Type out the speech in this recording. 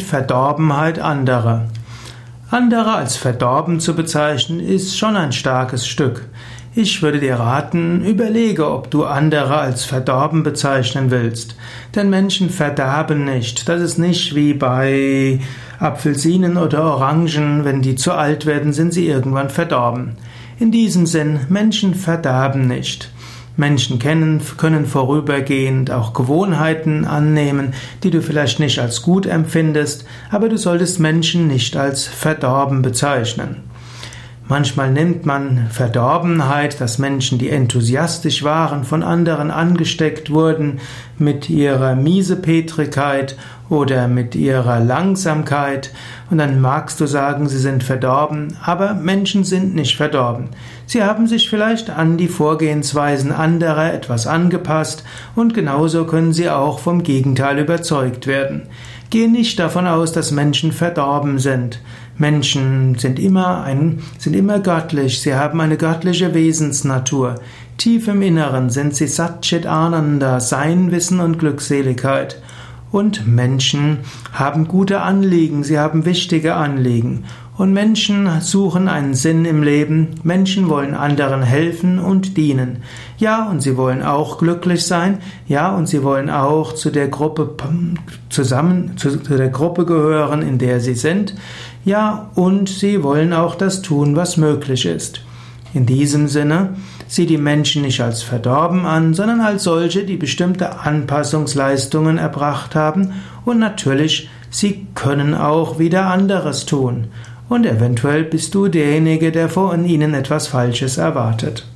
Verdorbenheit anderer. Andere als verdorben zu bezeichnen, ist schon ein starkes Stück. Ich würde dir raten, überlege, ob du andere als verdorben bezeichnen willst. Denn Menschen verderben nicht. Das ist nicht wie bei Apfelsinen oder Orangen. Wenn die zu alt werden, sind sie irgendwann verdorben. In diesem Sinn, Menschen verderben nicht. Menschen kennen, können vorübergehend auch Gewohnheiten annehmen, die du vielleicht nicht als gut empfindest, aber du solltest Menschen nicht als verdorben bezeichnen. Manchmal nimmt man Verdorbenheit, dass Menschen, die enthusiastisch waren, von anderen angesteckt wurden mit ihrer Miesepetrigkeit oder mit ihrer Langsamkeit, und dann magst du sagen, sie sind verdorben, aber Menschen sind nicht verdorben. Sie haben sich vielleicht an die Vorgehensweisen anderer etwas angepasst, und genauso können sie auch vom Gegenteil überzeugt werden. Gehe nicht davon aus, dass Menschen verdorben sind. Menschen sind immer ein, sind immer göttlich. Sie haben eine göttliche Wesensnatur. Tief im Inneren sind sie Satchit Ananda, Sein, Wissen und Glückseligkeit. Und Menschen haben gute Anliegen, sie haben wichtige Anliegen. Und Menschen suchen einen Sinn im Leben, Menschen wollen anderen helfen und dienen. Ja, und sie wollen auch glücklich sein, ja, und sie wollen auch zu der Gruppe zusammen, zu, der Gruppe gehören, in der sie sind. Ja, und sie wollen auch das tun, was möglich ist. In diesem Sinne, sieh die Menschen nicht als verdorben an, sondern als solche, die bestimmte Anpassungsleistungen erbracht haben und natürlich, sie können auch wieder anderes tun. Und eventuell bist du derjenige, der von ihnen etwas Falsches erwartet.